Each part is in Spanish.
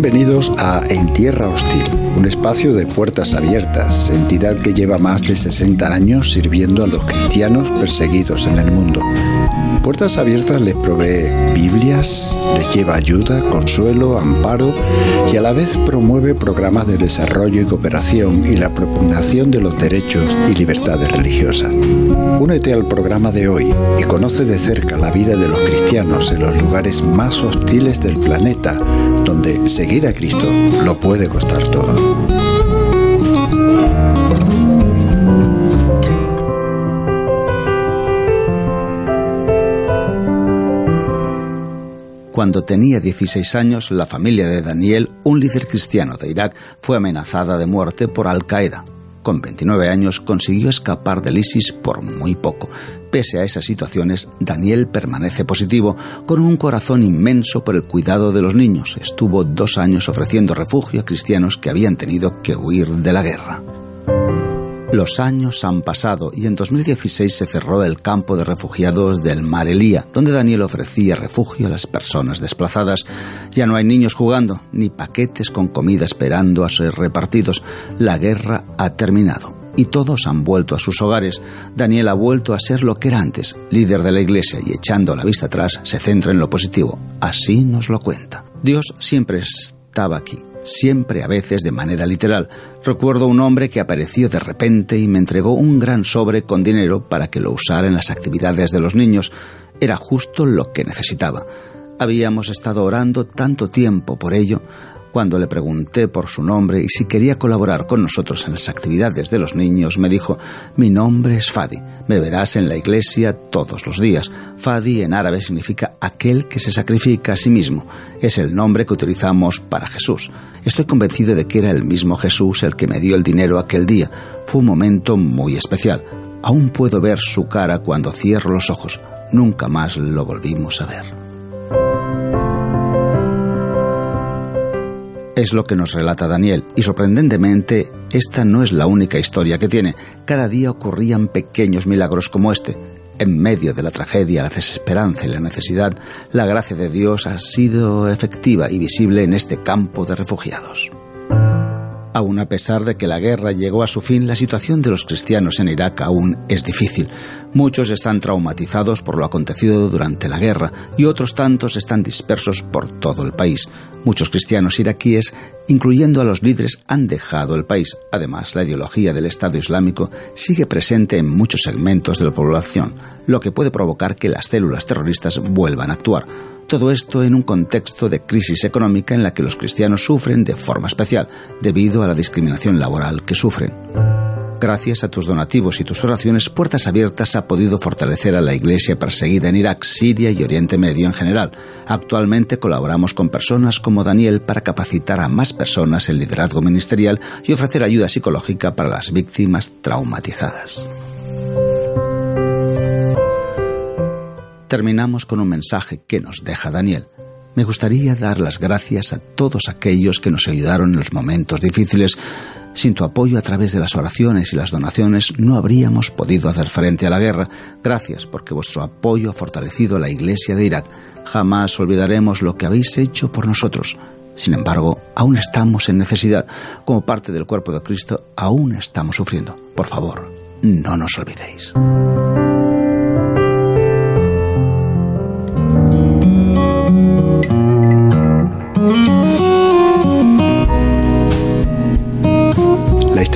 Bienvenidos a En Tierra Hostil, un espacio de puertas abiertas, entidad que lleva más de 60 años sirviendo a los cristianos perseguidos en el mundo. Puertas Abiertas les provee Biblias, les lleva ayuda, consuelo, amparo y a la vez promueve programas de desarrollo y cooperación y la propugnación de los derechos y libertades religiosas. Únete al programa de hoy y conoce de cerca la vida de los cristianos en los lugares más hostiles del planeta, donde seguir a Cristo lo puede costar todo. Cuando tenía 16 años, la familia de Daniel, un líder cristiano de Irak, fue amenazada de muerte por Al-Qaeda. Con 29 años consiguió escapar del ISIS por muy poco. Pese a esas situaciones, Daniel permanece positivo, con un corazón inmenso por el cuidado de los niños. Estuvo dos años ofreciendo refugio a cristianos que habían tenido que huir de la guerra. Los años han pasado y en 2016 se cerró el campo de refugiados del Mar Elía, donde Daniel ofrecía refugio a las personas desplazadas. Ya no hay niños jugando, ni paquetes con comida esperando a ser repartidos. La guerra ha terminado y todos han vuelto a sus hogares. Daniel ha vuelto a ser lo que era antes, líder de la iglesia, y echando la vista atrás se centra en lo positivo. Así nos lo cuenta. Dios siempre estaba aquí siempre a veces de manera literal. Recuerdo un hombre que apareció de repente y me entregó un gran sobre con dinero para que lo usara en las actividades de los niños. Era justo lo que necesitaba. Habíamos estado orando tanto tiempo por ello, cuando le pregunté por su nombre y si quería colaborar con nosotros en las actividades de los niños, me dijo, mi nombre es Fadi, me verás en la iglesia todos los días. Fadi en árabe significa aquel que se sacrifica a sí mismo. Es el nombre que utilizamos para Jesús. Estoy convencido de que era el mismo Jesús el que me dio el dinero aquel día. Fue un momento muy especial. Aún puedo ver su cara cuando cierro los ojos. Nunca más lo volvimos a ver. Es lo que nos relata Daniel, y sorprendentemente, esta no es la única historia que tiene. Cada día ocurrían pequeños milagros como este. En medio de la tragedia, la desesperanza y la necesidad, la gracia de Dios ha sido efectiva y visible en este campo de refugiados. Aún a pesar de que la guerra llegó a su fin, la situación de los cristianos en Irak aún es difícil. Muchos están traumatizados por lo acontecido durante la guerra y otros tantos están dispersos por todo el país. Muchos cristianos iraquíes, incluyendo a los líderes, han dejado el país. Además, la ideología del Estado Islámico sigue presente en muchos segmentos de la población, lo que puede provocar que las células terroristas vuelvan a actuar. Todo esto en un contexto de crisis económica en la que los cristianos sufren de forma especial debido a la discriminación laboral que sufren. Gracias a tus donativos y tus oraciones, Puertas Abiertas ha podido fortalecer a la iglesia perseguida en Irak, Siria y Oriente Medio en general. Actualmente colaboramos con personas como Daniel para capacitar a más personas en liderazgo ministerial y ofrecer ayuda psicológica para las víctimas traumatizadas. Terminamos con un mensaje que nos deja Daniel. Me gustaría dar las gracias a todos aquellos que nos ayudaron en los momentos difíciles. Sin tu apoyo a través de las oraciones y las donaciones no habríamos podido hacer frente a la guerra. Gracias porque vuestro apoyo ha fortalecido la Iglesia de Irak. Jamás olvidaremos lo que habéis hecho por nosotros. Sin embargo, aún estamos en necesidad. Como parte del cuerpo de Cristo, aún estamos sufriendo. Por favor, no nos olvidéis.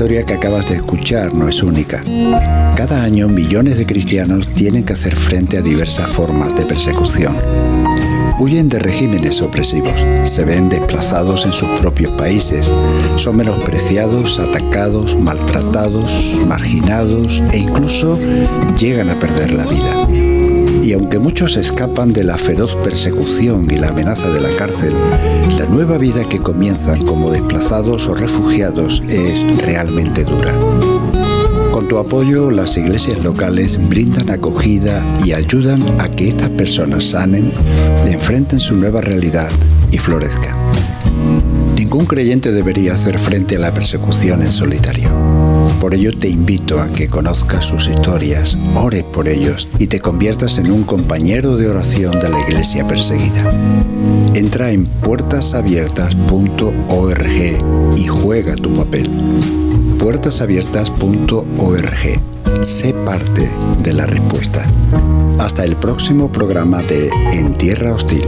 Historia que acabas de escuchar no es única. Cada año millones de cristianos tienen que hacer frente a diversas formas de persecución. Huyen de regímenes opresivos, se ven desplazados en sus propios países, son menospreciados, atacados, maltratados, marginados e incluso llegan a perder la vida. Y aunque muchos escapan de la feroz persecución y la amenaza de la cárcel, la nueva vida que comienzan como desplazados o refugiados es realmente dura. Con tu apoyo, las iglesias locales brindan acogida y ayudan a que estas personas sanen, enfrenten su nueva realidad y florezcan. Ningún creyente debería hacer frente a la persecución en solitario. Por ello te invito a que conozcas sus historias, ores por ellos y te conviertas en un compañero de oración de la iglesia perseguida. Entra en puertasabiertas.org y juega tu papel. puertasabiertas.org. Sé parte de la respuesta. Hasta el próximo programa de En Tierra Hostil.